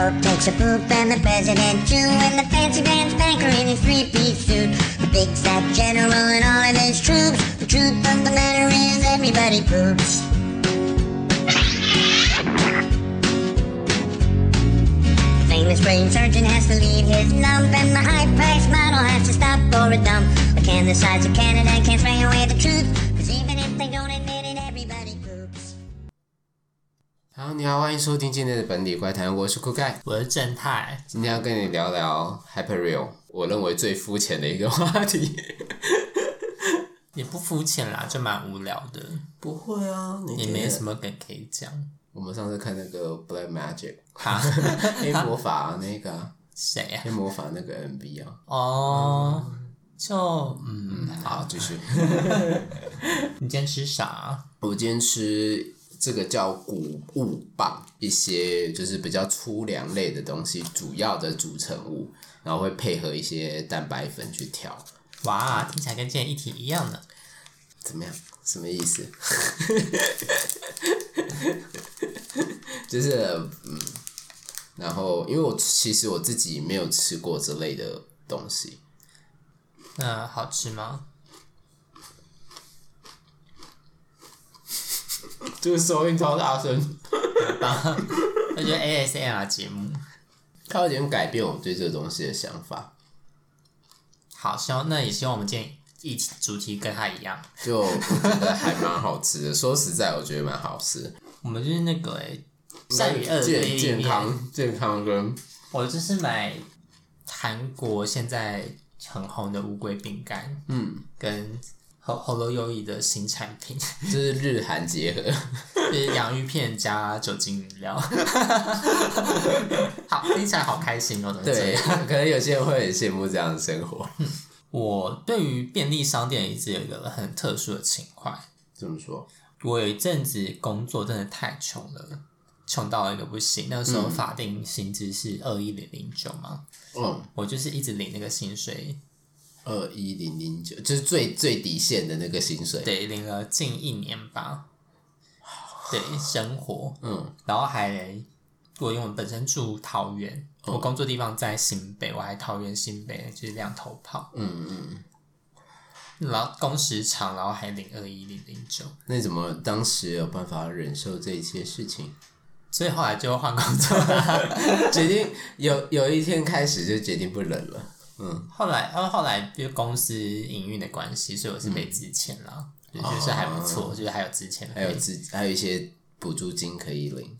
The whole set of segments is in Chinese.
Pope takes a poop and the president too, and the fancy pants banker in his three-piece suit, the big fat general and all of his troops. The truth of the matter is everybody poops. The famous brain surgeon has to leave his lump, and the high-priced model has to stop for a dump. But can the sides of Canada can't spray away the truth? 好，你好，欢迎收听今天的本地怪谈，我是酷盖，我是正太。今天要跟你聊聊 Hyperreal，我认为最肤浅的一个话题。也不肤浅啦，就蛮无聊的。不会啊，也没什么梗可以讲。我们上次看那个 Black Magic，哈，黑魔法那个谁啊？黑魔法那个 MV 啊。哦，就嗯，好，继续。你今天吃啥？我今天吃这个叫谷物棒，一些就是比较粗粮类的东西，主要的组成物，然后会配合一些蛋白粉去调。哇，听起来跟今天一体一样呢。怎么样？什么意思？就是嗯，然后因为我其实我自己没有吃过这类的东西。那好吃吗？这个收音超大声，很棒。我觉得 ASMR 节目，它有点改变我对这个东西的想法。好，希望那也希望我们今天一起主题跟它一样，就我觉得还蛮好吃的。说实在，我觉得蛮好吃。我们就是那个诶，善与恶的健健康健康跟我就是买韩国现在很红的乌龟饼干，嗯，跟。喉喉咙优异的新产品，就是日韩结合，就是洋芋片加酒精饮料，好听起来好开心哦！对，可能有些人会很羡慕这样的生活。我对于便利商店一直有一个很特殊的情怀。怎么说？我有一阵子工作真的太穷了，穷到一个不行。那个时候法定薪资是二一零零九嘛，嗯，我就是一直领那个薪水。二一零零九就是最最底线的那个薪水，对，领了近一年吧。对，生活，嗯，然后还我因为我本身住桃园，嗯、我工作地方在新北，我还桃园新北就是两头跑，嗯嗯，然后工时长，然后还领二一零零九，那你怎么当时有办法忍受这一切事情？所以后来就换工作，决定有有一天开始就决定不忍了。嗯，后来，然后后来因为公司营运的关系，所以我是被支遣了，嗯、就觉得还不错，哦、就是还有支遣，还有资，还有一些补助金可以领。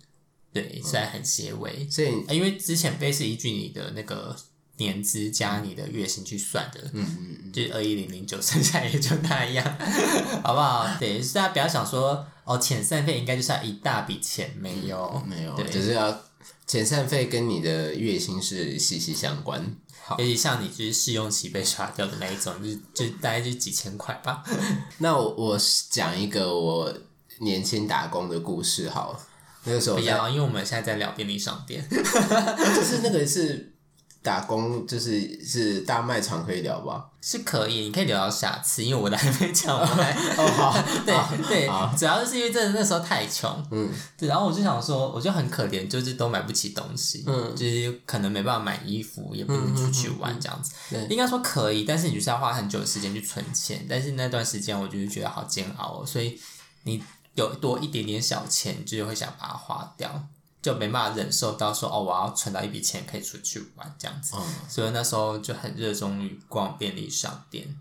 对，虽然很些微，所以因为之前费是依据你的那个年资加你的月薪去算的，嗯嗯嗯，就是二一零零九，剩下也就那样，好不好？对，大家不要想说哦，遣散费应该就是要一大笔钱，没有，嗯、没有，对。只是要遣散费跟你的月薪是息息相关。尤其像你就是试用期被刷掉的那一种，就就大概就几千块吧。那我我讲一个我年轻打工的故事好了。那个时候不要，因为我们现在在聊便利商店，就是那个是。打工就是是大卖场可以聊吧？是可以，你可以聊到下次，因为我的还没讲完。哦 好，对对，主要是因为真的那时候太穷，嗯，对，然后我就想说，我就很可怜，就是都买不起东西，嗯，就是可能没办法买衣服，也不能出去玩这样子。对，应该说可以，但是你就是要花很久的时间去存钱，但是那段时间我就是觉得好煎熬哦，所以你有多一点点小钱，就会想把它花掉。就没办法忍受到说哦，我要存到一笔钱可以出去玩这样子，嗯、所以那时候就很热衷于逛便利商店。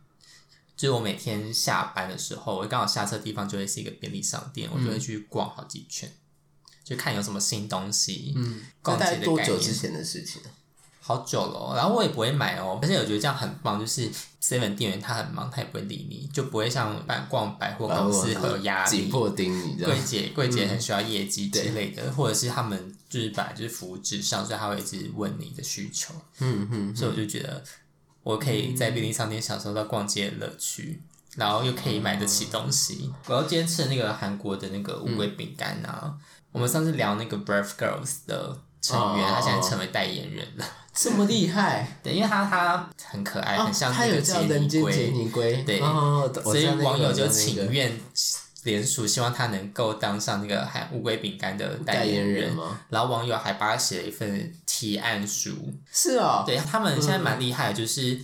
就是我每天下班的时候，我刚好下车的地方就会是一个便利商店，我就会去逛好几圈，嗯、就看有什么新东西。嗯，逛街的概念。多久之前的事情？好久了，然后我也不会买哦。而且我觉得这样很棒，就是 Seven 店员他很忙，他也不会理你，就不会像逛百货公司会有压力，紧迫盯你。柜姐柜姐很需要业绩之类的，嗯、或者是他们就是本来就是服务至上，所以他会一直问你的需求。嗯嗯，所以我就觉得我可以在便利商店享受到逛街的乐趣，然后又可以买得起东西。我要今天吃的那个韩国的那个乌龟饼干啊，嗯、我们上次聊那个 Brave Girls 的成员，哦、他现在成为代言人了。这么厉害，对，因为他他很可爱，很像那个杰尼龟，杰尼龟，对，所以网友就请愿联署，希望他能够当上那个海乌龟饼干的代言人？然后网友还帮他写了一份提案书。是啊、哦，对他们现在蛮厉害，就是。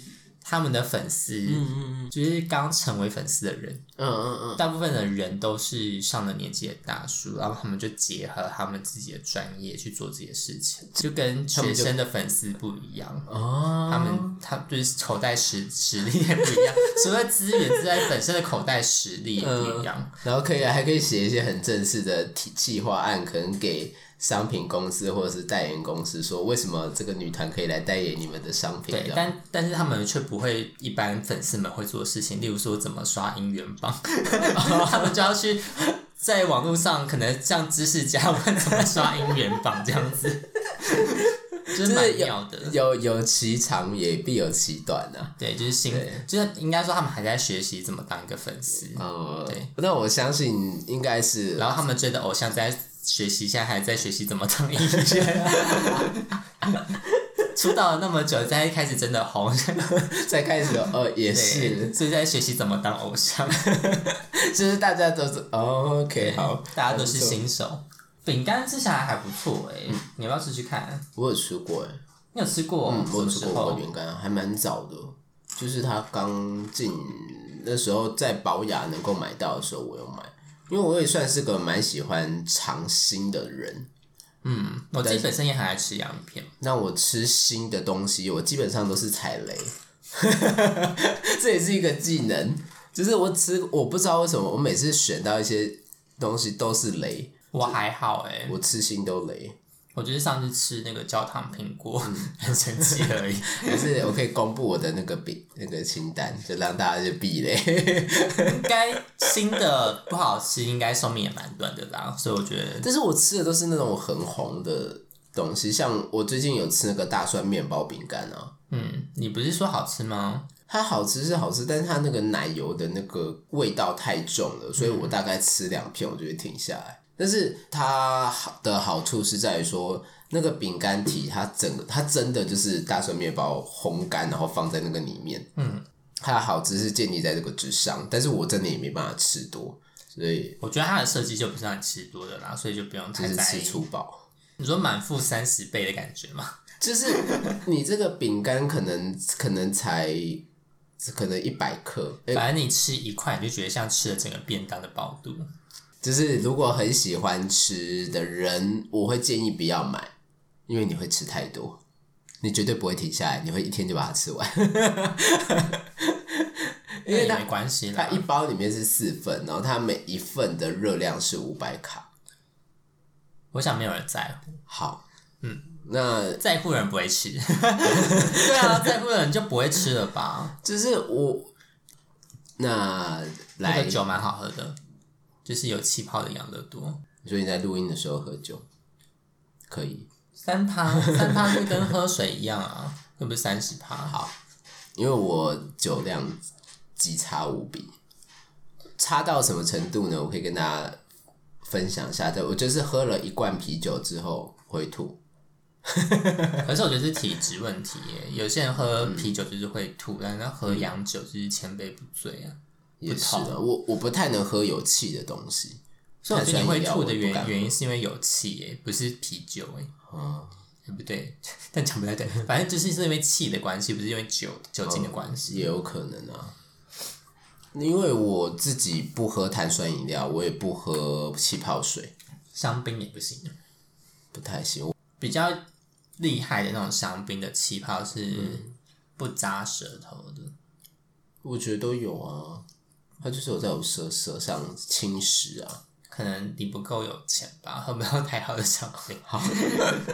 他们的粉丝，嗯嗯嗯，就是刚成为粉丝的人，嗯嗯嗯，大部分的人都是上了年纪的大叔，然后他们就结合他们自己的专业去做这些事情，就跟学生的粉丝不一样哦。他们他就是口袋实实力也不一样，除了资源之外，本身的口袋实力也不一样。嗯、然后可以还可以写一些很正式的计划案，可能给。商品公司或者是代言公司说，为什么这个女团可以来代言你们的商品？对，但但是他们却不会一般粉丝们会做的事情，例如说怎么刷姻缘棒，他们就要去在网络上可能像知识家问怎么刷姻缘榜这样子，就是蛮妙的。有有其长也必有其短呐、啊。对，就是新，就是应该说他们还在学习怎么当一个粉丝。嗯，对。那我相信应该是，然后他们追的偶像在。学习现在还在学习怎么当音乐，出道了那么久，才开始真的红，才开始呃也是，所以在学习怎么当偶像，就是大家都是、哦、OK 好，大家都是新手。饼干吃起来还不错哎、欸嗯，你要不要吃吃看？我有吃过哎、欸，你有吃过？嗯，我有吃过饼干，还蛮早的，就是他刚进那时候在宝雅能够买到的时候，我有买。因为我也算是个蛮喜欢尝新的人，嗯，我自己本身也很爱吃洋芋片。那我吃新的东西，我基本上都是踩雷，这也是一个技能。就是我吃，我不知道为什么，我每次选到一些东西都是雷。我还好哎、欸，我吃新都雷。我就是上次吃那个焦糖苹果，嗯、很神奇而已。可是我可以公布我的那个饼那个清单，就让大家就避雷。应该新的不好吃，应该寿命也蛮短的啦。所以我觉得，但是我吃的都是那种很红的东西，像我最近有吃那个大蒜面包饼干啊。嗯，你不是说好吃吗？它好吃是好吃，但是它那个奶油的那个味道太重了，所以我大概吃两片我就会停下来。但是它的好处是在于说，那个饼干体它整个它真的就是大蒜面包烘干，然后放在那个里面。嗯，它的好吃是建立在这个之上，但是我真的也没办法吃多，所以我觉得它的设计就不是让你吃多的啦，所以就不用太在意。就是吃粗饱。你说满腹三十倍的感觉吗？就是你这个饼干可能可能才可能一百克，反正你吃一块你就觉得像吃了整个便当的饱度。就是如果很喜欢吃的人，我会建议不要买，因为你会吃太多，你绝对不会停下来，你会一天就把它吃完。因为它没关系，它一包里面是四份，然后它每一份的热量是五百卡。我想没有人在乎。好，嗯，那在乎的人不会吃。对啊，在乎的人就不会吃了吧？就是我，那来，那个酒蛮好喝的。就是有气泡的养乐多，所以你在录音的时候喝酒可以三趴，三趴就跟喝水一样啊，又不是三十趴。好，因为我酒量极差无比，差到什么程度呢？我可以跟大家分享一下。对，我就是喝了一罐啤酒之后会吐，可是我觉得是体质问题耶。有些人喝啤酒就是会吐，嗯、但是喝洋酒就是千杯不醉啊。也是啊，我我不太能喝有气的东西，所以我觉得你会吐的原原因是因为有气诶，不是啤酒诶，嗯，对不对？但讲不太对，反正就是是因为气的关系，不是因为酒酒精的关系，也有可能啊。因为我自己不喝碳酸饮料，我也不喝气泡水，香槟也不行，不太行。比较厉害的那种香槟的气泡是不扎舌头的，我觉得都有啊。它就是有在我舌舌上侵蚀啊，可能你不够有钱吧，喝不到太好的香槟。好，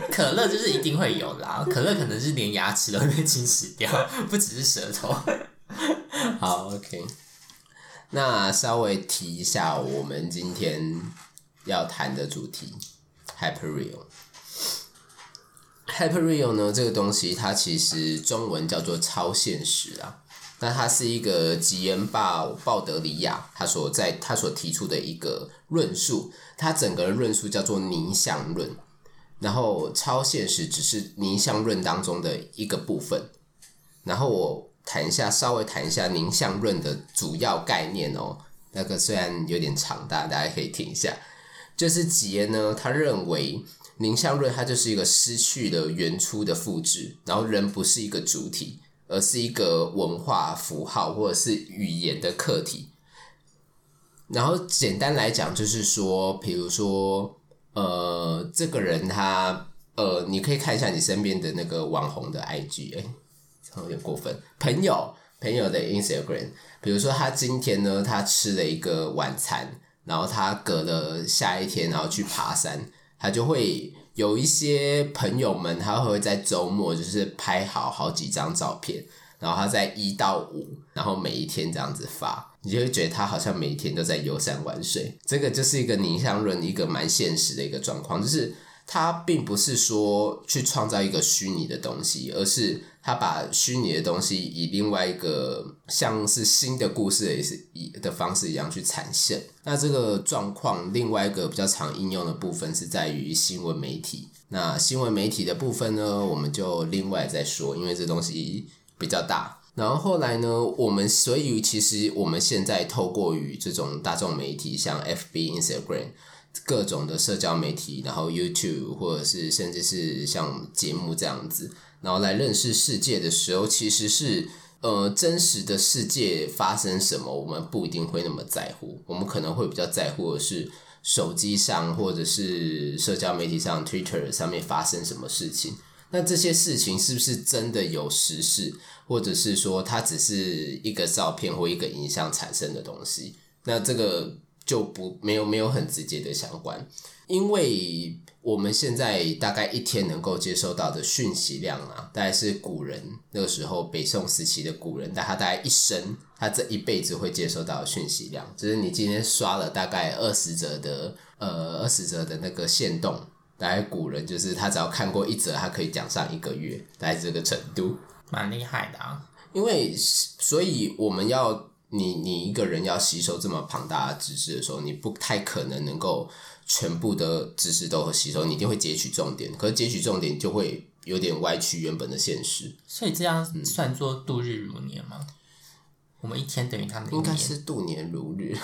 可乐就是一定会有啦，可乐可能是连牙齿都会被侵蚀掉，不只是舌头。好，OK，那稍微提一下我们今天要谈的主题，Hyper Real，Hyper Real 呢，这个东西它其实中文叫做超现实啊。那它是一个吉恩鲍鲍德里亚他所在他所提出的一个论述，他整个论述叫做凝像论，然后超现实只是凝像论当中的一个部分。然后我谈一下，稍微谈一下凝像论的主要概念哦。那个虽然有点长，大家大家可以听一下。就是杰呢，他认为凝像论它就是一个失去了原初的复制，然后人不是一个主体，而是一个文化符号或者是语言的客体。然后简单来讲，就是说，比如说，呃，这个人他，呃，你可以看一下你身边的那个网红的 IG，哎，有点过分。朋友朋友的 Instagram，比如说他今天呢，他吃了一个晚餐，然后他隔了下一天，然后去爬山，他就会有一些朋友们，他会在周末就是拍好好几张照片，然后他在一到五，然后每一天这样子发。你就会觉得他好像每一天都在游山玩水，这个就是一个凝像论一个蛮现实的一个状况，就是他并不是说去创造一个虚拟的东西，而是他把虚拟的东西以另外一个像是新的故事也是以的方式一样去呈现。那这个状况另外一个比较常应用的部分是在于新闻媒体。那新闻媒体的部分呢，我们就另外再说，因为这东西比较大。然后后来呢，我们所以其实我们现在透过于这种大众媒体，像 FB、Instagram 各种的社交媒体，然后 YouTube 或者是甚至是像节目这样子，然后来认识世界的时候，其实是呃真实的世界发生什么，我们不一定会那么在乎，我们可能会比较在乎的是手机上或者是社交媒体上 Twitter 上面发生什么事情。那这些事情是不是真的有实事，或者是说它只是一个照片或一个影像产生的东西？那这个就不没有没有很直接的相关，因为我们现在大概一天能够接收到的讯息量啊，大概是古人那个时候北宋时期的古人，但他大概一生他这一辈子会接收到的讯息量，就是你今天刷了大概二十则的呃二十则的那个线动。大概古人就是他只要看过一则，他可以讲上一个月，大概这个程度，蛮厉害的啊。因为所以我们要你你一个人要吸收这么庞大的知识的时候，你不太可能能够全部的知识都吸收，你一定会截取重点。可是截取重点就会有点歪曲原本的现实。所以这样算作度日如年吗？嗯、我们一天等于他们，应该是度年如日。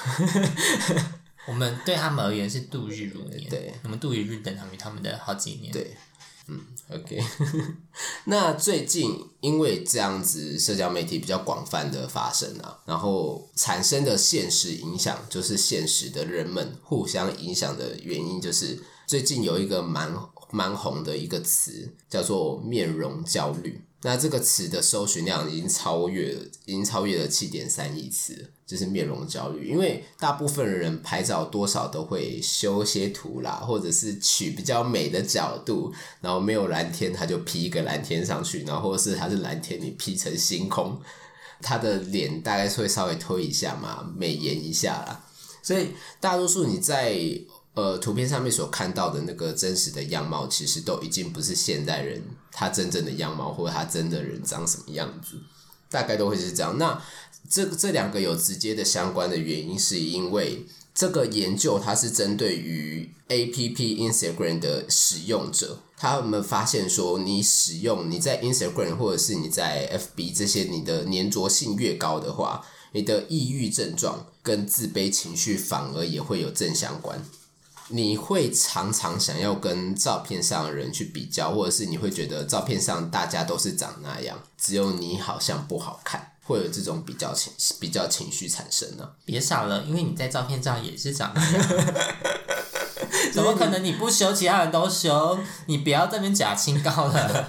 我们对他们而言是度日如年，对，我们度一日等同于他们的好几年。对，嗯，OK。那最近因为这样子，社交媒体比较广泛的发生啊，然后产生的现实影响，就是现实的人们互相影响的原因，就是最近有一个蛮蛮红的一个词，叫做面容焦虑。那这个词的搜寻量已经超越，已经超越了七点三亿次，就是面容焦虑。因为大部分人拍照多少都会修些图啦，或者是取比较美的角度，然后没有蓝天他就 P 一个蓝天上去，然后或是他是蓝天你 P 成星空，他的脸大概是会稍微推一下嘛，美颜一下啦。所以大多数你在。呃，图片上面所看到的那个真实的样貌，其实都已经不是现代人他真正的样貌，或者他真的人长什么样子，大概都会是这样。那这这两个有直接的相关的原因，是因为这个研究它是针对于 APP Instagram 的使用者，他们发现说，你使用你在 Instagram 或者是你在 FB 这些，你的粘着性越高的话，你的抑郁症状跟自卑情绪反而也会有正相关。你会常常想要跟照片上的人去比较，或者是你会觉得照片上大家都是长那样，只有你好像不好看，会有这种比较情比较情绪产生呢、啊？别傻了，因为你在照片上也是长那样，怎么可能你不修，其他人都修？你不要这边假清高了。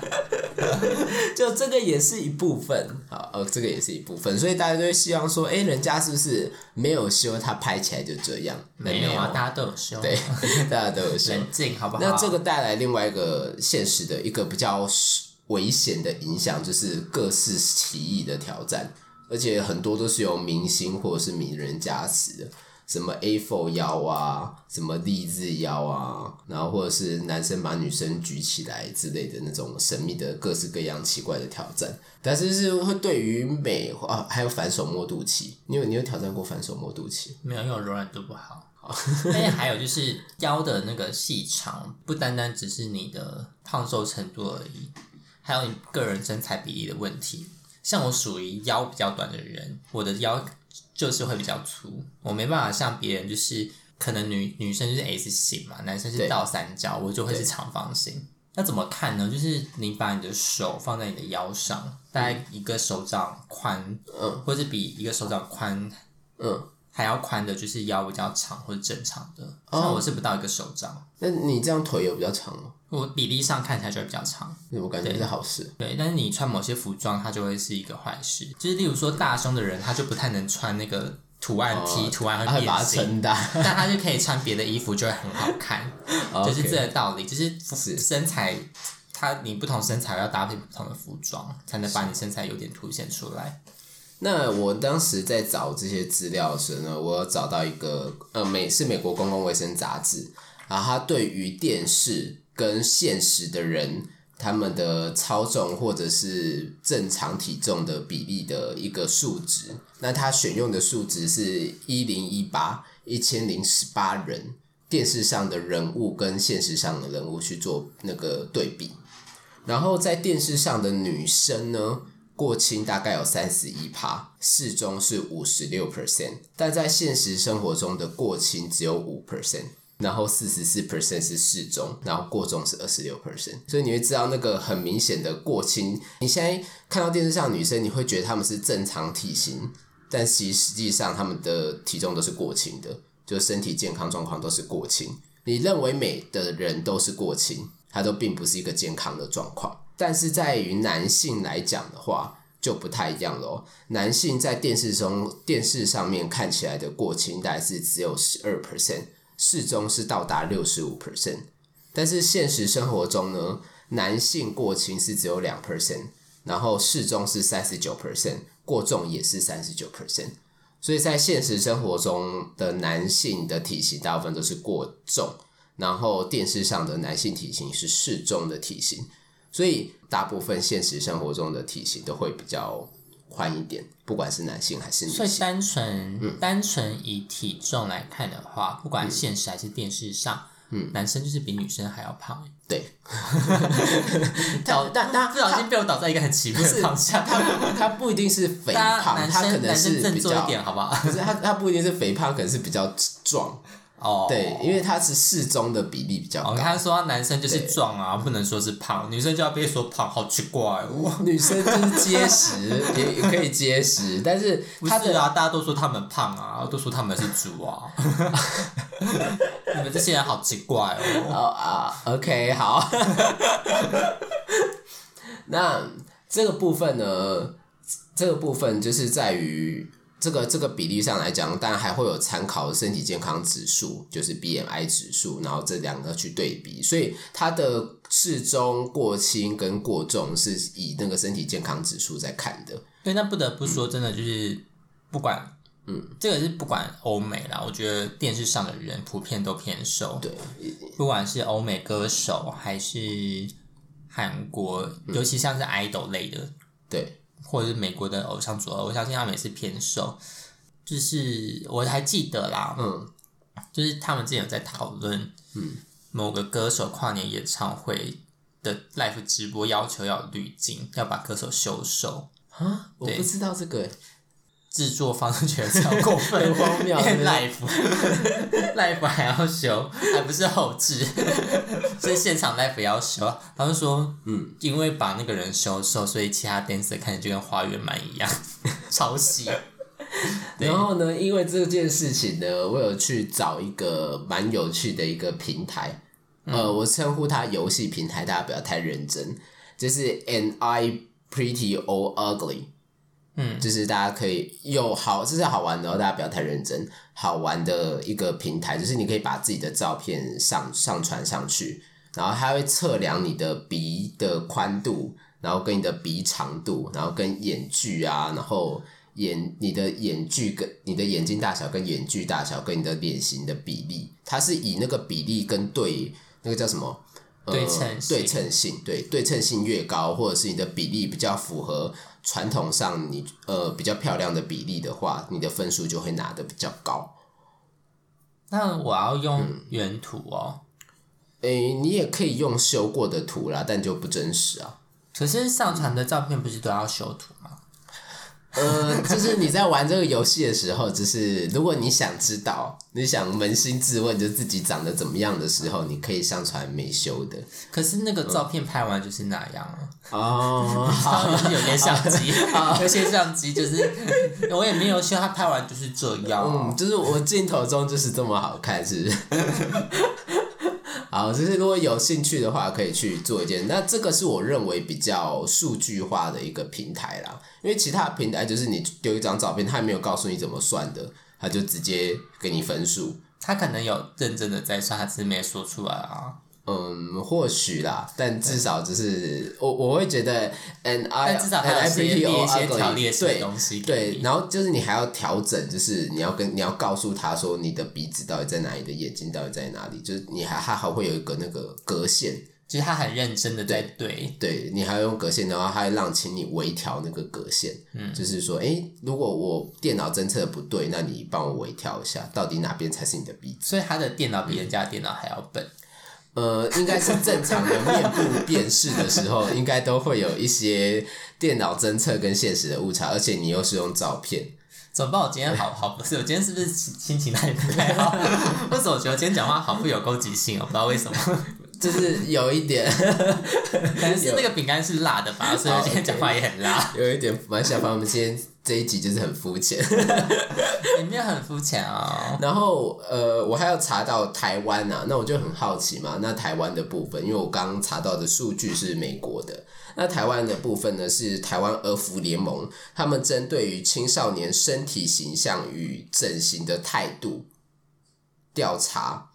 就这个也是一部分，好，呃，这个也是一部分，所以大家都会希望说，哎、欸，人家是不是没有修，他拍起来就这样？没有啊，大家都有修，对，大家都有修，冷静好不好？那这个带来另外一个现实的一个比较危险的影响，就是各式奇异的挑战，而且很多都是由明星或者是名人加持的。什么 A4 腰啊，什么励志腰啊，然后或者是男生把女生举起来之类的那种神秘的各式各样奇怪的挑战，但是是会对于美啊，还有反手摸肚脐，你有你有挑战过反手摸肚脐？没有，因为我柔软度不好。而且还有就是腰的那个细长，不单单只是你的胖瘦程度而已，还有你个人身材比例的问题。像我属于腰比较短的人，我的腰。就是会比较粗，我没办法像别人，就是可能女女生就是 S 型嘛，男生是倒三角，我就会是长方形。那怎么看呢？就是你把你的手放在你的腰上，大概一个手掌宽，嗯，或者比一个手掌宽，嗯，还要宽的，就是腰比较长或者正常的。像我是不到一个手掌。那你这样腿有比较长吗？我比例上看起来就会比较长。我感觉是好事。对，但是你穿某些服装，它就会是一个坏事。就是例如说大胸的人，他就不太能穿那个。图案 T 图案会变形，但他就可以穿别的衣服，就会很好看，就是这个道理。就是身材，它你不同身材要搭配不同的服装，才能把你身材有点凸显出来。那我当时在找这些资料的时候呢，我有找到一个呃美是美国公共卫生杂志，然后它对于电视跟现实的人。他们的超重或者是正常体重的比例的一个数值，那它选用的数值是一零一八一千零十八人，电视上的人物跟现实上的人物去做那个对比，然后在电视上的女生呢，过轻大概有三十一趴，适中是五十六 percent，但在现实生活中的过轻只有五 percent。然后四十四 percent 是适中，然后过重是二十六 percent，所以你会知道那个很明显的过轻。你现在看到电视上女生，你会觉得她们是正常体型，但其实实际上她们的体重都是过轻的，就身体健康状况都是过轻。你认为美的人都是过轻，它都并不是一个健康的状况。但是在于男性来讲的话，就不太一样咯。男性在电视中电视上面看起来的过轻，大概是只有十二 percent。适中是到达六十五 percent，但是现实生活中呢，男性过轻是只有两 percent，然后适中是三十九 percent，过重也是三十九 percent，所以在现实生活中的男性的体型大部分都是过重，然后电视上的男性体型是适中的体型，所以大部分现实生活中的体型都会比较宽一点，不管是男性还是女性。所以单纯、嗯、单纯以体重来看的话，不管现实还是电视上，嗯，男生就是比女生还要胖。对，倒 但他不小心被我倒在一个很奇怪的方向。他他不一定是肥胖，他可能是比较好不好？可是他他不一定是肥胖，可能是比较壮。哦，对，因为他是适中的比例比较高。他说男生就是壮啊，不能说是胖，女生就要被说胖，好奇怪哦。女生就是结实，也也可以结实，但是他的啊，大家都说他们胖啊，都说他们是猪啊。你们这些人好奇怪哦。啊、oh,，OK，好。那这个部分呢？这个部分就是在于。这个这个比例上来讲，当然还会有参考身体健康指数，就是 BMI 指数，然后这两个去对比，所以它的适中、过轻跟过重是以那个身体健康指数在看的。对，那不得不说，真的就是不管，嗯，这个是不管欧美啦，我觉得电视上的人普遍都偏瘦。对，不管是欧美歌手还是韩国，尤其像是 idol 类的，对。或者是美国的偶像组合，我相信他们也是偏瘦。就是我还记得啦，嗯，就是他们之前有在讨论，嗯，某个歌手跨年演唱会的 live 直播要求要滤镜，要把歌手修瘦啊？我不知道这个制作方式觉得超过分，荒谬，live live 还要修，还不是后置，所以现场 live 要修。他们说，嗯，因为把那个人修瘦，所以其他 dancer 看着就跟花园满一样，抄袭。然后呢，因为这件事情呢，我有去找一个蛮有趣的一个平台，嗯、呃，我称呼它游戏平台，大家不要太认真，就是 Am I Pretty or Ugly？嗯，就是大家可以有好，这是好玩的，大家不要太认真，好玩的一个平台，就是你可以把自己的照片上上传上去，然后它会测量你的鼻的宽度，然后跟你的鼻长度，然后跟眼距啊，然后。眼你的眼距跟你的眼睛大小跟眼距大小跟你的脸型的比例，它是以那个比例跟对那个叫什么？呃、对称对称性，对对称性越高，或者是你的比例比较符合传统上你呃比较漂亮的比例的话，你的分数就会拿的比较高。那我要用原图哦？诶、嗯欸，你也可以用修过的图啦，但就不真实啊。可是上传的照片不是都要修图吗？呃，就是你在玩这个游戏的时候，就是如果你想知道，你想扪心自问，就自己长得怎么样的时候，你可以上传没修的。可是那个照片拍完就是那样啊。哦，就是有些相机，有些相机就是我也没有修，他拍完就是这样。嗯，就是我镜头中就是这么好看，是不是？好，就是如果有兴趣的话，可以去做一件。那这个是我认为比较数据化的一个平台啦，因为其他平台就是你丢一张照片，他没有告诉你怎么算的，他就直接给你分数。他可能有认真的在算，他只是没说出来啊。嗯，或许啦，但至少就是我我会觉得，and I，但至少还有一些列一些条列式的东西对，对，然后就是你还要调整，就是你要跟你要告诉他说你的鼻子到底在哪里，的眼睛到底在哪里，就是你还还还会有一个那个隔线，就是他很认真的在对，对，你还要用隔线，然后他会让请你微调那个隔线，嗯，就是说，哎，如果我电脑侦测的不对，那你帮我微调一下，到底哪边才是你的鼻子？所以他的电脑比人家电脑还要笨。呃，应该是正常的面部辨识的时候，应该都会有一些电脑侦测跟现实的误差，而且你又是用照片，怎么办？我今天好好不是，我今天是不是心情太不太好？为什么我觉得今天讲话好富有攻击性哦？不知道为什么，就是有一点，可能是那个饼干是辣的吧，所以今天讲话也很辣，有一点蛮想把我们今天。这一集就是很肤浅，里面很肤浅啊。然后呃，我还要查到台湾啊，那我就很好奇嘛。那台湾的部分，因为我刚刚查到的数据是美国的，那台湾的部分呢是台湾儿福联盟，他们针对于青少年身体形象与整形的态度调查，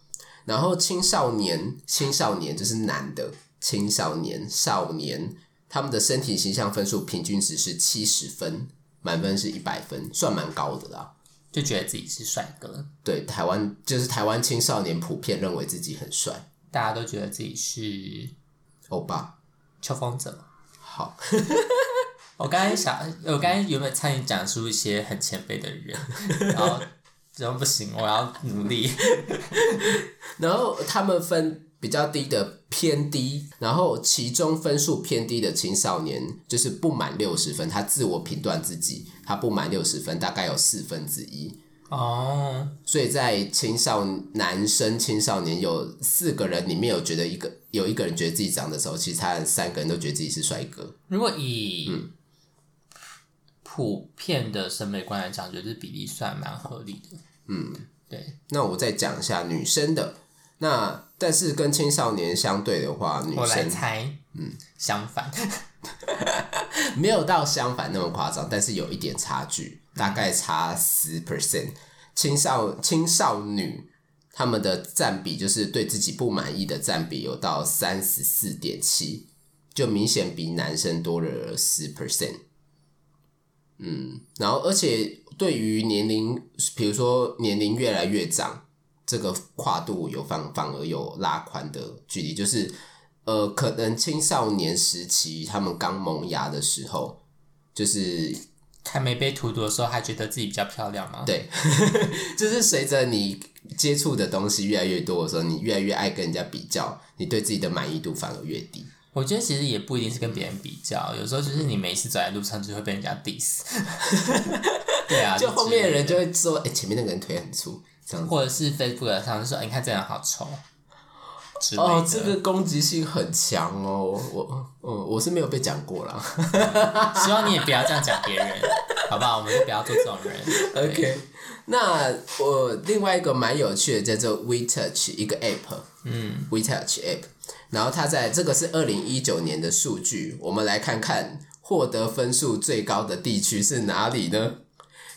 然后青少年青少年就是男的青少年少年，他们的身体形象分数平均值是七十分。满分是一百分，算蛮高的啦。就觉得自己是帅哥。对，台湾就是台湾青少年普遍认为自己很帅，大家都觉得自己是欧巴、秋风者。好，我刚才想，我刚才有没有参与讲述一些很前辈的人？然后怎么不行？我要努力。然后他们分。比较低的偏低，然后其中分数偏低的青少年就是不满六十分，他自我评断自己，他不满六十分，大概有四分之一。哦，所以在青少男生青少年有四个人里面有觉得一个有一个人觉得自己长得丑，其他三个人都觉得自己是帅哥。如果以普遍的审美观来讲，觉得这比例算蛮合理的。嗯，对。那我再讲一下女生的。那但是跟青少年相对的话，女生，我来猜，嗯，相反，没有到相反那么夸张，但是有一点差距，大概差十 percent。青少青少女他们的占比就是对自己不满意的占比有到三十四点七，就明显比男生多了十 percent。嗯，然后而且对于年龄，比如说年龄越来越长。这个跨度有反反而有拉宽的距离，就是呃，可能青少年时期他们刚萌芽的时候，就是还没被荼毒的时候，还觉得自己比较漂亮吗？对，就是随着你接触的东西越来越多的时候，你越来越爱跟人家比较，你对自己的满意度反而越低。我觉得其实也不一定是跟别人比较，有时候就是你每一次走在路上就会被人家 diss。对啊，就后面的人就会说：“哎、欸，前面那个人腿很粗。”或者是 Facebook 上说，你看这人好丑。哦，这个攻击性很强哦，我，嗯，我是没有被讲过啦。希望你也不要这样讲别人，好不好？我们就不要做这种人。OK，那我另外一个蛮有趣的叫做 We Touch 一个 App，嗯，We Touch App，然后它在这个是二零一九年的数据，我们来看看获得分数最高的地区是哪里呢？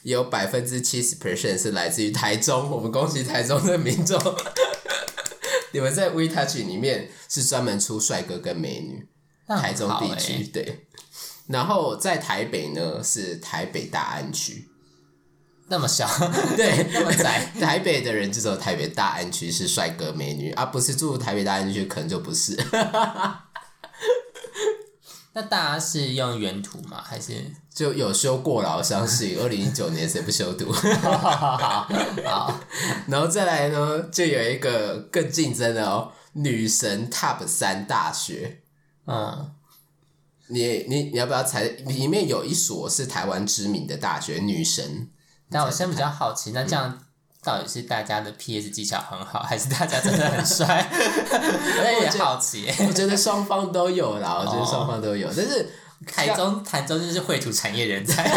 有百分之七十 percent 是来自于台中，我们恭喜台中的民众。你们在 WeTouch 里面是专门出帅哥跟美女，台中地区对。然后在台北呢是台北大安区，那么小，对，那么窄。台北的人就只有台北大安区是帅哥美女，而、啊、不是住台北大安区可能就不是。那大家是用原图吗？还是就有修过了？我相信二零一九年谁不修图？好，然后再来呢，就有一个更竞争的哦，女神 Top 三大学，嗯，你你你要不要猜？里面有一所是台湾知名的大学，女神。但我现在比较好奇，那这样到底是大家的 PS 技巧很好，还是大家真的很帅？我也好奇。我觉得双方都有啦，我觉得双方都有。但是台中台中就是绘图产业人才，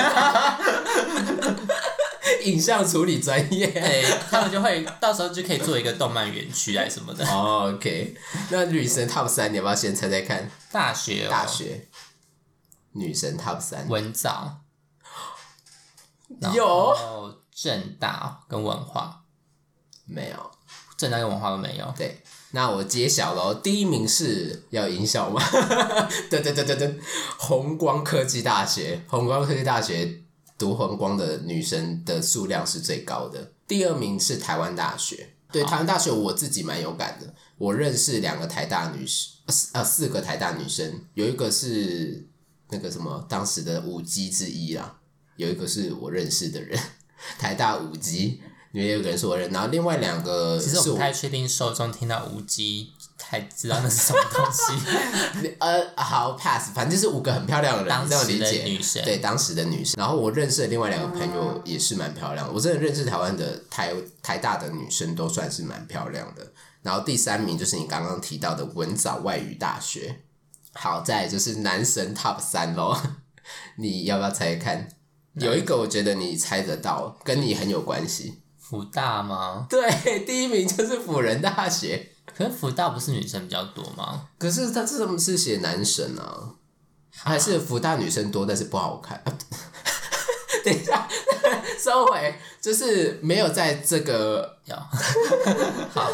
影像处理专业，对，他们就会到时候就可以做一个动漫园区啊什么的。Oh, OK，那女神 Top 三，你要不要先猜猜看？大学、哦，大学，女神 Top 三，文藻。有正大跟文化没有？正大跟文化都没有。对，那我揭晓喽，第一名是要音效吗？对对对对对，红光科技大学，红光科技大学读红光的女生的数量是最高的。第二名是台湾大学，对台湾大学我自己蛮有感的，我认识两个台大女生，呃四个台大女生，有一个是那个什么当时的五 G 之一啦。有一个是我认识的人，台大舞姬，里面有个人是我认，然后另外两个是，其实我不太确定受众听到五级才知道那是什么东西。呃，好 pass，反正就是五个很漂亮的人，当时的女生，对，当时的女生。然后我认识的另外两个朋友也是蛮漂亮的，我真的认识台湾的台台大的女生都算是蛮漂亮的。然后第三名就是你刚刚提到的文藻外语大学。好，再就是男神 top 三喽，你要不要猜看？有一个我觉得你猜得到，跟你很有关系。福大吗？对，第一名就是辅仁大学。可是福大不是女生比较多吗？可是他这是写男神啊，还是福大女生多，但是不好看。等一下，收回，就是没有在这个要 好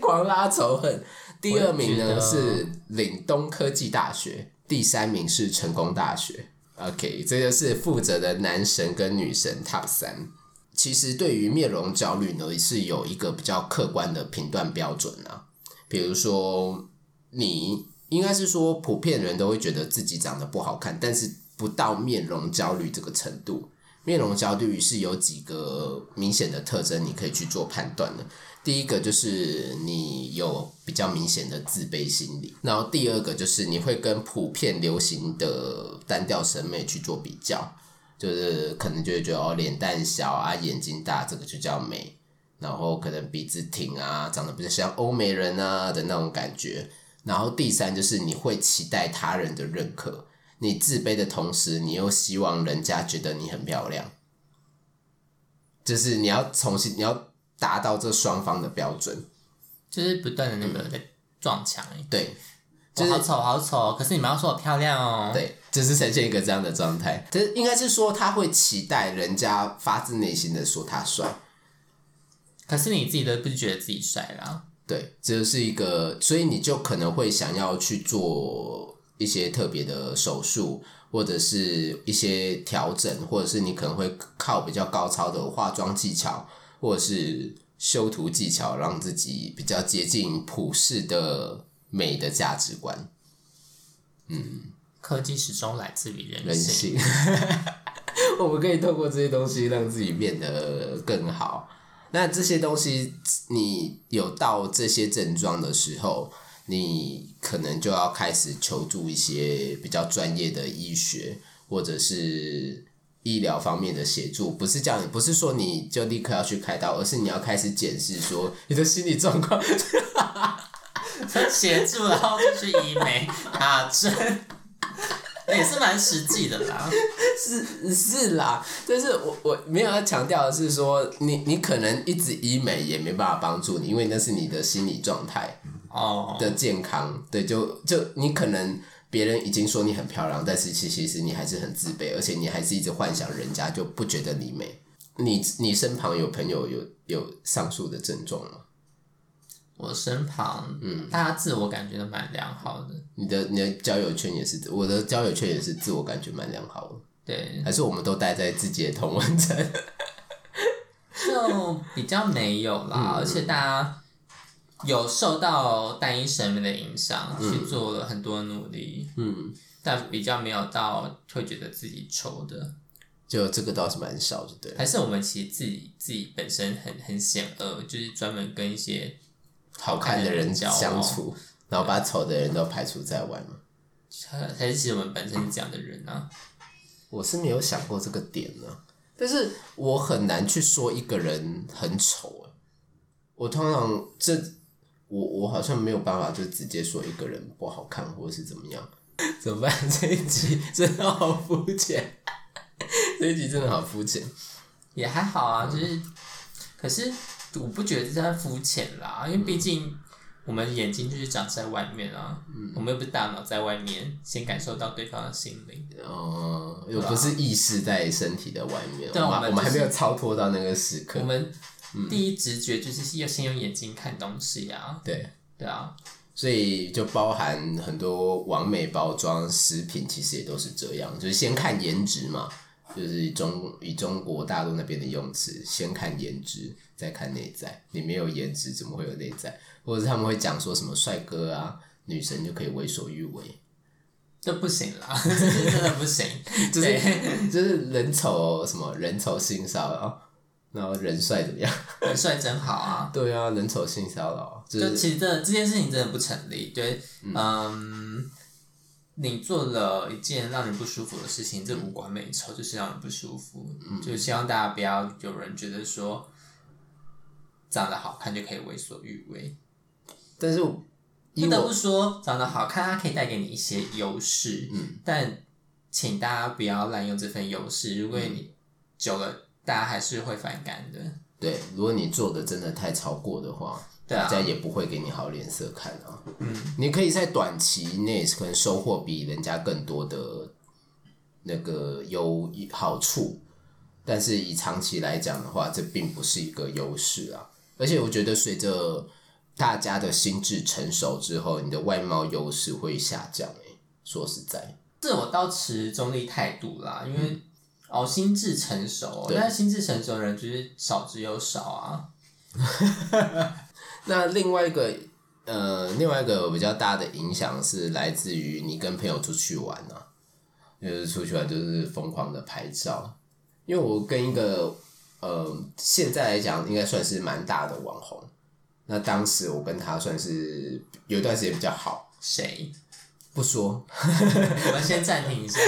狂拉仇恨。第二名呢是岭东科技大学，第三名是成功大学。OK，这就是负责的男神跟女神 Top 三。其实对于面容焦虑呢，是有一个比较客观的评断标准啊。比如说，你应该是说，普遍人都会觉得自己长得不好看，但是不到面容焦虑这个程度。面容焦虑是有几个明显的特征，你可以去做判断的。第一个就是你有比较明显的自卑心理，然后第二个就是你会跟普遍流行的单调审美去做比较，就是可能就会觉得哦，脸蛋小啊，眼睛大，这个就叫美，然后可能鼻子挺啊，长得比较像欧美人啊的那种感觉，然后第三就是你会期待他人的认可，你自卑的同时，你又希望人家觉得你很漂亮，就是你要重新你要。达到这双方的标准，就是不断的那个在撞墙。对，就是好丑好丑，可是你们要说我漂亮哦。对，就是呈现一个这样的状态。就是应该是说他会期待人家发自内心的说他帅，可是你自己都不觉得自己帅啦。对，这就是一个，所以你就可能会想要去做一些特别的手术，或者是一些调整，或者是你可能会靠比较高超的化妆技巧。或者是修图技巧，让自己比较接近普世的美的价值观。嗯，科技始终来自于人性。人性 我们可以透过这些东西让自己变得更好。那这些东西，你有到这些症状的时候，你可能就要开始求助一些比较专业的医学，或者是。医疗方面的协助，不是叫你，不是说你就立刻要去开刀，而是你要开始检视说你的心理状况，协助然后就去医美打针，也是蛮实际的啦。是是啦，但是我我没有要强调的是说，你你可能一直医美也没办法帮助你，因为那是你的心理状态哦的健康，oh. 对，就就你可能。别人已经说你很漂亮，但是其其实你还是很自卑，而且你还是一直幻想人家就不觉得你美。你你身旁有朋友有有上述的症状吗？我身旁，嗯，大家自我感觉都蛮良好的。你的你的交友圈也是，我的交友圈也是自我感觉蛮良好的。对，还是我们都待在自己的同温层，就比较没有啦，嗯、而且大家。有受到单一审美的影响，嗯、去做了很多努力，嗯，但比较没有到会觉得自己丑的，就这个倒是蛮少的，对。还是我们其实自己自己本身很很险恶，就是专门跟一些好看的人相处，然后把丑的人都排除在外嘛。还是其实我们本身是这样的人啊？我是没有想过这个点呢，但是我很难去说一个人很丑。我通常这我我好像没有办法就直接说一个人不好看或者是怎么样，怎么办？这一集真的好肤浅，这一集真的好肤浅。也还好啊，就是，可是我不觉得这在肤浅啦，因为毕竟我们眼睛就是长在外面啊，嗯、我们又不是大脑在外面，先感受到对方的心灵。哦，又不是意识在身体的外面，对，我们、就是、我们还没有超脱到那个时刻。我们第一直觉就是要先用眼睛看东西啊。对，对啊，所以就包含很多完美包装食品，其实也都是这样，就是先看颜值嘛。就是中以中国大陆那边的用词，先看颜值，再看内在。你没有颜值，怎么会有内在？或者是他们会讲说什么帅哥啊，女神就可以为所欲为？这不行啦，这 真的不行。就是对就是人丑什么人丑性骚扰，然后人帅怎么样？人帅真好啊！对啊，人丑性骚扰，就是、就其实这这件事情真的不成立。对，嗯。嗯你做了一件让人不舒服的事情，这无关美丑，就是让人不舒服。嗯，就希望大家不要有人觉得说长得好看就可以为所欲为。但是不得不说，长得好看它可以带给你一些优势。嗯，但请大家不要滥用这份优势。如果你久了，大家还是会反感的。对，如果你做的真的太超过的话。大家也不会给你好脸色看啊。嗯，你可以在短期内可能收获比人家更多的那个优好处，但是以长期来讲的话，这并不是一个优势啊。而且我觉得随着大家的心智成熟之后，你的外貌优势会下降。诶，说实在，这我倒持中立态度啦，因为、嗯、哦，心智成熟，但是心智成熟的人就是少之又少啊。那另外一个，呃，另外一个比较大的影响是来自于你跟朋友出去玩啊，就是出去玩就是疯狂的拍照。因为我跟一个，呃，现在来讲应该算是蛮大的网红。那当时我跟他算是有一段时间比较好。谁？不说。我们先暂停一下。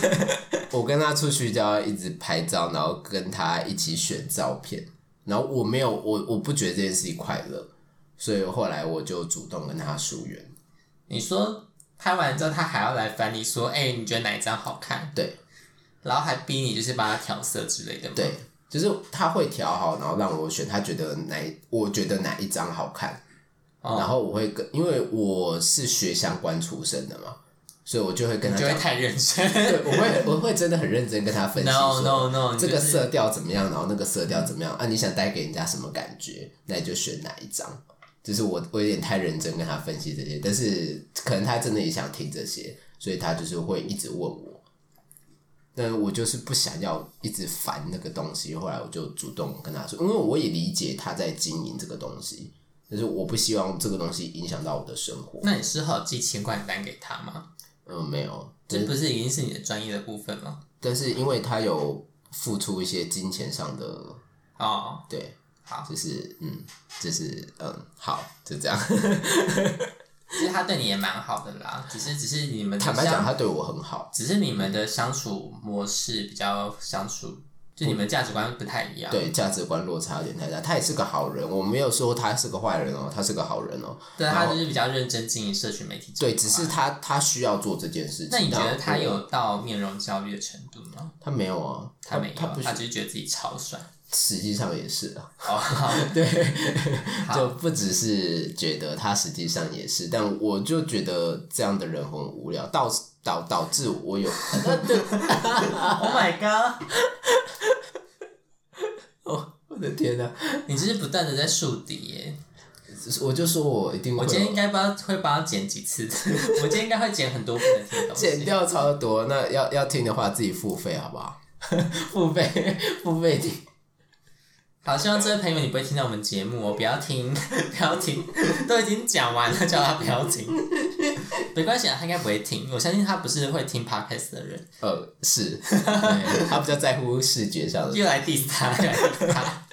我跟他出去就要一直拍照，然后跟他一起选照片。然后我没有我我不觉得这件事情快乐，所以后来我就主动跟他疏远。你说拍完之后他还要来烦你说，哎、欸，你觉得哪一张好看？对，然后还逼你就是帮他调色之类的吗？对，就是他会调好，然后让我选，他觉得哪我觉得哪一张好看，哦、然后我会跟，因为我是学相关出身的嘛。所以我就会跟他，就会太认真。对，我会我会真的很认真跟他分析说 no, no, no, 这个色调怎么样，然后那个色调怎么样啊？你想带给人家什么感觉？那你就选哪一张？就是我我有点太认真跟他分析这些，但是可能他真的也想听这些，所以他就是会一直问我。但我就是不想要一直烦那个东西，后来我就主动跟他说，因为我也理解他在经营这个东西，但是我不希望这个东西影响到我的生活。那你适合寄钱款单给他吗？嗯，没有，这不是已经是你的专业的部分吗？但是因为他有付出一些金钱上的哦，对，好，就是嗯，就是嗯，好，就这样。其实他对你也蛮好的啦，只是只是你们坦白讲，他对我很好，只是你们的相处模式比较相处。就你们价值观不太一样，对，价值观落差有点太大。他也是个好人，我没有说他是个坏人哦，他是个好人哦。对，他就是比较认真经营社群媒体。对，只是他他需要做这件事情。那你觉得他有到面容焦虑的程度吗？他没有啊，他没有，他他只是觉得自己超帅。实际上也是啊。哦，对，就不只是觉得他实际上也是，但我就觉得这样的人很无聊，导导导致我有。Oh my god！哦，我的天哪！你这是不断的在树敌耶。我就说我一定会。我今天应该帮会帮他剪几次。我今天应该会剪很多不能听东西。剪掉超多，那要要听的话自己付费好不好？付费付费听。好，希望这位朋友你不会听到我们节目哦，不要听，不要听，都已经讲完了，叫他不要听。没关系啊，他应该不会听，我相信他不是会听 podcast 的人。呃，是，他比较在乎视觉上的。又来 diss 他，又来 diss 他。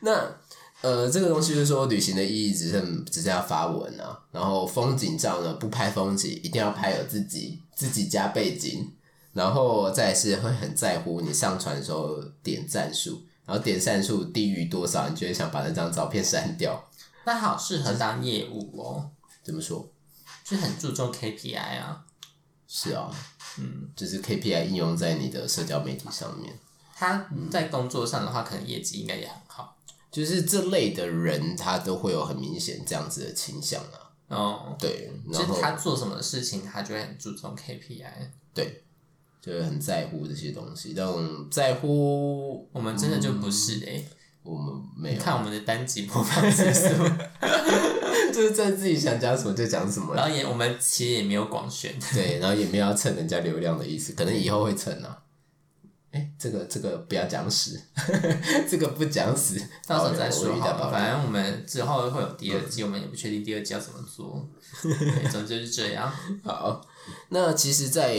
那呃，这个东西就是说，旅行的意义只剩只剩下发文啊，然后风景照呢，不拍风景，一定要拍有自己自己加背景，然后再是会很在乎你上传的时候点赞数，然后点赞数低于多少，你就会想把那张照片删掉。那好适合当业务哦。怎么说？就很注重 KPI 啊。是啊，嗯，就是 KPI 应用在你的社交媒体上面。他在工作上的话，可能业绩应该也很好。就是这类的人，他都会有很明显这样子的倾向啊。哦，对，然后他做什么事情，他就会很注重 KPI。对，就会很在乎这些东西。但在乎我们真的就不是诶、欸嗯，我们没有看我们的单集播放次数，就是在自己想讲什么就讲什么。然后也我们其实也没有广宣，对，然后也没有要蹭人家流量的意思，可能以后会蹭啊。哎、欸，这个这个不要讲死，这个不讲死，到时候再说好吧。反正我们之后会有第二季，嗯、我们也不确定第二季要怎么做。对，总之就是这样。好，那其实在，在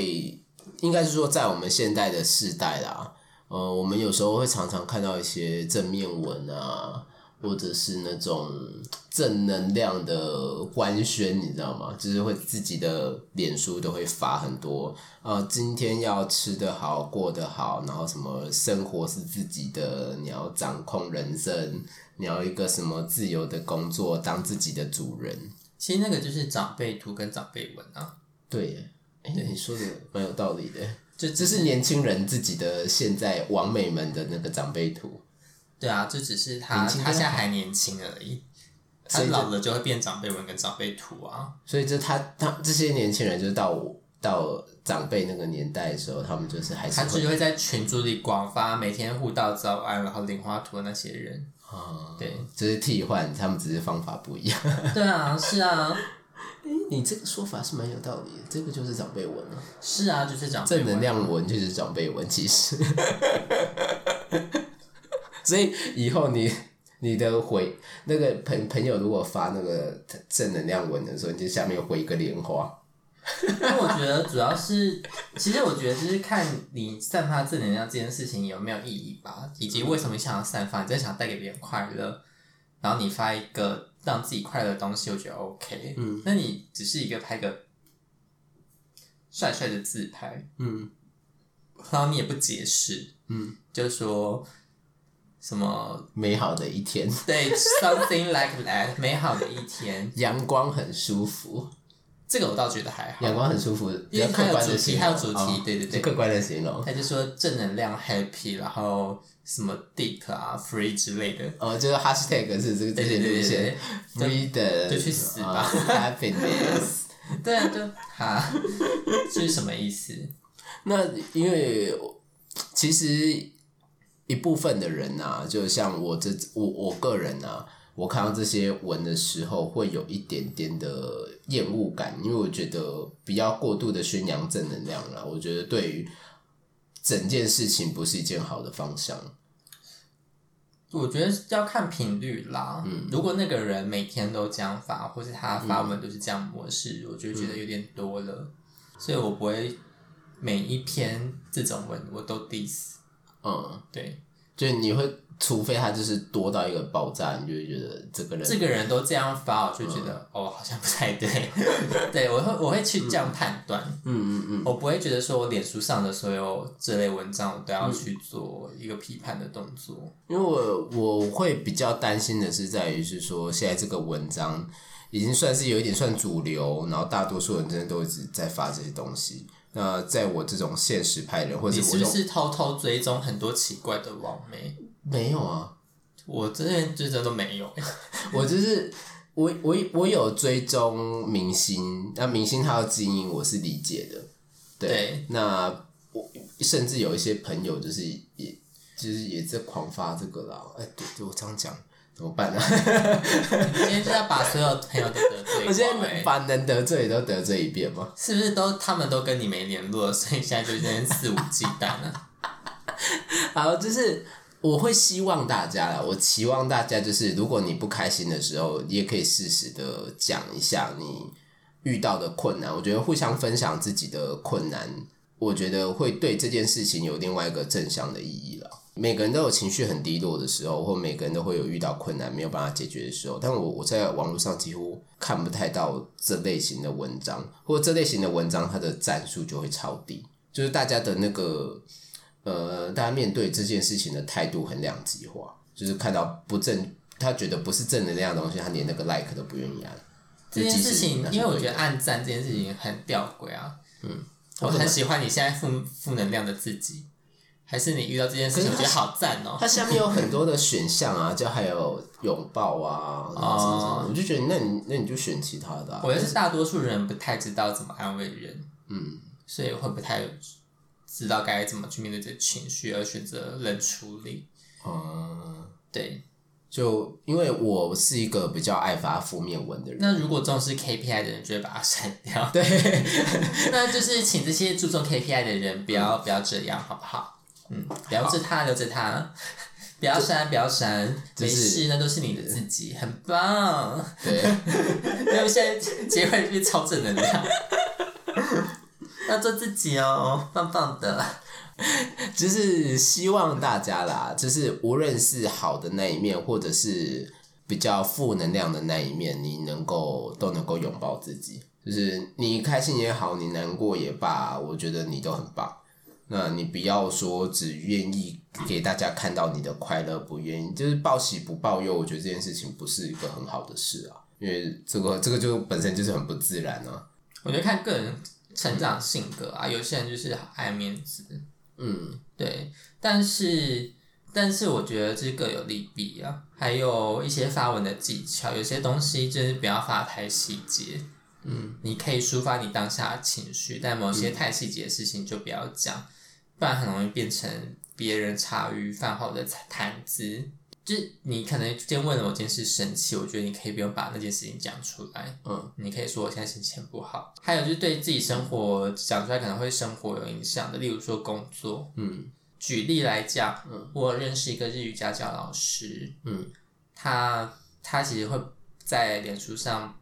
应该是说，在我们现代的世代啦，呃，我们有时候会常常看到一些正面文啊。或者是那种正能量的官宣，你知道吗？就是会自己的脸书都会发很多，呃，今天要吃得好，过得好，然后什么生活是自己的，你要掌控人生，你要一个什么自由的工作，当自己的主人。其实那个就是长辈图跟长辈文啊。对，哎、欸，你说的 蛮有道理的，就这是年轻人自己的现在网美们的那个长辈图。对啊，这只是他，他现在还年轻而已，他老了就会变长辈文跟长辈图啊。所以，这他他这些年轻人，就是到到长辈那个年代的时候，他们就是还是他只会在群组里广发每天互道早安，然后领花图的那些人啊。对，就是替换，他们只是方法不一样。对啊，是啊。你这个说法是蛮有道理的，这个就是长辈文啊。是啊，就是长辈文。正能量文就是长辈文，其实。所以以后你你的回那个朋朋友如果发那个正能量文的时候，你就下面回一个莲花。因为我觉得主要是，其实我觉得就是看你散发正能量这件事情有没有意义吧，以及为什么你想要散发，你真的想带给别人快乐，然后你发一个让自己快乐的东西，我觉得 OK。嗯，那你只是一个拍个帅帅的自拍，嗯，然后你也不解释，嗯，就说。什么美好的一天？对，something like that，美好的一天，阳光很舒服。这个我倒觉得还好，阳光很舒服，因为它有主题，它有主题，哦、对对对，客观的形容。他就说正能量，happy，然后什么 deep 啊，free 之类的。哦，就是 hashtag 是这个这些路线，free 的就去死吧、哦、，happiness。对啊，就哈，这是什么意思？那因为其实。一部分的人啊，就像我这我我个人啊，我看到这些文的时候，会有一点点的厌恶感，因为我觉得比较过度的宣扬正能量了，我觉得对于整件事情不是一件好的方向。我觉得要看频率啦，嗯，如果那个人每天都这样发，或是他发文都是这样模式，嗯，我就觉得有点多了，所以我不会每一篇这种文我都 diss。嗯，对，就你会，除非他就是多到一个爆炸，你就会觉得这个人，这个人都这样发，我就觉得、嗯、哦，好像不太对。对，我会我会去这样判断，嗯嗯嗯，我不会觉得说我脸书上的所有这类文章，我都要去做一个批判的动作。因为我我会比较担心的是在于是说，现在这个文章已经算是有一点算主流，然后大多数人真的都一直在发这些东西。那在我这种现实派人，或者你是不是偷偷追踪很多奇怪的网媒？没有啊，我之前追踪都没有。我就是我我我有追踪明星，那明星他要经营，我是理解的。对，对那我甚至有一些朋友，就是也就是也在狂发这个啦。哎，对，对我这样讲。怎么办呢、今天就要把所有朋友都得罪、欸？我现在把能得罪都得罪一遍吗？是不是都他们都跟你没联络，所以现在就先肆无忌惮了？好，就是我会希望大家啦，我期望大家就是，如果你不开心的时候，你也可以适时的讲一下你遇到的困难。我觉得互相分享自己的困难，我觉得会对这件事情有另外一个正向的意义了。每个人都有情绪很低落的时候，或每个人都会有遇到困难没有办法解决的时候。但我我在网络上几乎看不太到这类型的文章，或者这类型的文章，它的赞数就会超低，就是大家的那个呃，大家面对这件事情的态度很两极化，就是看到不正，他觉得不是正能量的东西，他连那个 like 都不愿意按。这件事情，因为我觉得按赞这件事情很吊诡啊。嗯，我很喜欢你现在负负能量的自己。还是你遇到这件事情，我觉得好赞哦、喔。它下面有很多的选项啊，就还有拥抱啊，哦，我就觉得那你那你就选其他的、啊。我觉得是大多数人不太知道怎么安慰人，嗯，所以会不太知道该怎么去面对这情绪，而选择冷处理。嗯，对，就因为我是一个比较爱发负面文的人。那如果重视 KPI 的人，就会把它删掉。对，那就是请这些注重 KPI 的人不要、嗯、不要这样，好不好？嗯，留着他，留着他，不要删，不要删，没事，那都是你的自己，很棒。对，因为现在结尾就是超正能量，要做自己哦，棒棒的。就是希望大家啦，就是无论是好的那一面，或者是比较负能量的那一面，你能够都能够拥抱自己。就是你开心也好，你难过也罢，我觉得你都很棒。那你不要说只愿意给大家看到你的快乐，不愿意就是报喜不报忧。我觉得这件事情不是一个很好的事啊，因为这个这个就本身就是很不自然啊。我觉得看个人成长性格啊，有些人就是爱面子，嗯，对。但是但是我觉得这各有利弊啊，还有一些发文的技巧，有些东西就是不要发太细节。嗯，你可以抒发你当下的情绪，但某些太细节的事情就不要讲，嗯，不然很容易变成别人茶余饭后的谈资。就是你可能今天问了我件事生气，我觉得你可以不用把那件事情讲出来。嗯，你可以说我现在心情不好。还有就是对自己生活讲出来可能会生活有影响的，例如说工作。嗯，举例来讲，嗯，我认识一个日语家教老师。嗯，他他其实会在脸书上。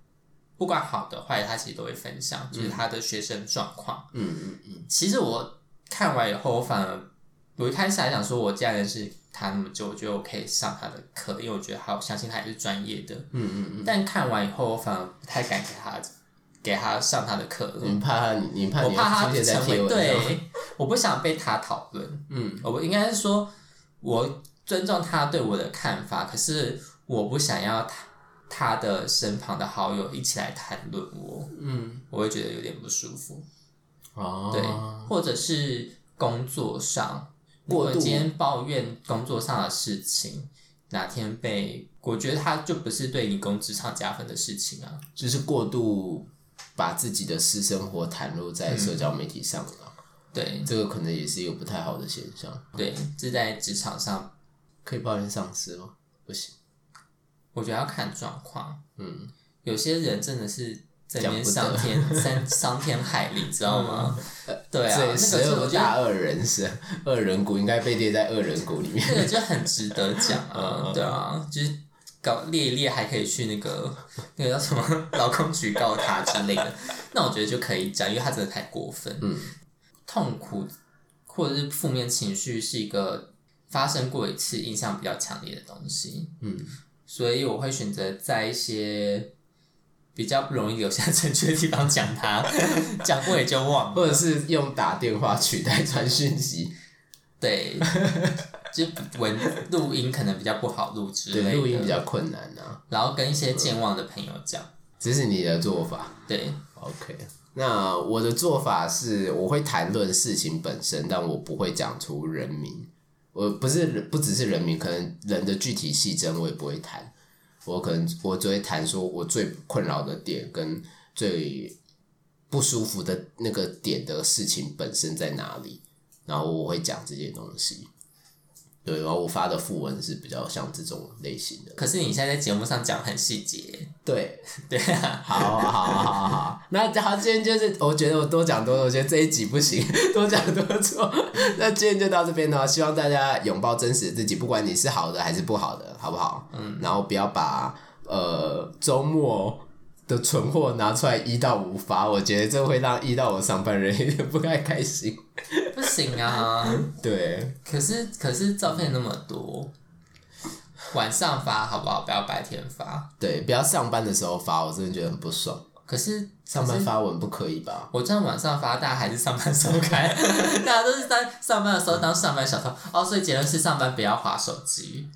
不管好的坏的，他其实都会分享，就是他的学生状况。嗯嗯嗯。其实我看完以后，我反而我一开始还想说，我既然认识他那么久，我觉得我可以上他的课，因为我觉得好相信他也是专业的。嗯嗯嗯。但看完以后，我反而不太敢给他给他上他的课。你怕他？你怕？我怕他成为对，我不想被他讨论。嗯，我应该是说，我尊重他对我的看法，可是我不想要他。他的身旁的好友一起来谈论我，嗯，我会觉得有点不舒服。哦，对，或者是工作上，我今天抱怨工作上的事情，哪天被我觉得他就不是对你工职场加分的事情啊，就是过度把自己的私生活袒露在社交媒体上了。嗯，对，这个可能也是一个不太好的现象。对，这在职场上可以抱怨上司吗？不行。我觉得要看状况，嗯，有些人真的是在那边伤天伤伤天害理，知道吗？嗯、对啊，那个十二大恶人是恶人谷，应该被列在恶人谷里面。这个就很值得讲啊，对啊，就是搞列一列，还可以去那个那个叫什么 劳工局告他之类的。那我觉得就可以讲，因为他真的太过分。嗯，痛苦或者是负面情绪是一个发生过一次、印象比较强烈的东西。嗯。所以我会选择在一些比较不容易留下证据的地方讲它，讲过也就忘了，或者是用打电话取代传讯息，对，就文录音可能比较不好录制，对，录音比较困难啊。然后跟一些健忘的朋友讲，这是你的做法，对，OK。那我的做法是，我会谈论事情本身，但我不会讲出人名。我不是不只是人名，可能人的具体细针我也不会谈。我可能我只会谈说我最困扰的点跟最不舒服的那个点的事情本身在哪里，然后我会讲这些东西。对，然后我发的副文是比较像这种类型的。可是你现在在节目上讲很细节。对，对啊。好，好，好，好，好。那好，今天就是我觉得我多讲多了，我觉得这一集不行，多讲多错。那今天就到这边呢，希望大家拥抱真实的自己，不管你是好的还是不好的，好不好？嗯。然后不要把呃周末的存货拿出来一到五发，我觉得这会让一到五上班人 有点不太开心。不行啊，对。可是可是照片那么多，晚上发好不好？不要白天发。对，不要上班的时候发，我真的觉得很不爽。可是上班发文不可以吧？我这样晚上发，大家还是上班时候开，大家都是在上班的时候当上班小偷哦。所以结论是上班不要划手机。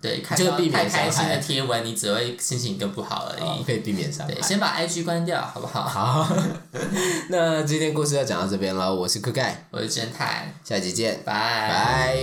对，看到太开心的贴文，你只会心情更不好而已。哦、可以避免伤害。对，先把 IG 关掉，好不好？好。那今天故事就讲到这边了，我是酷盖，我是侦探，下期见，拜拜。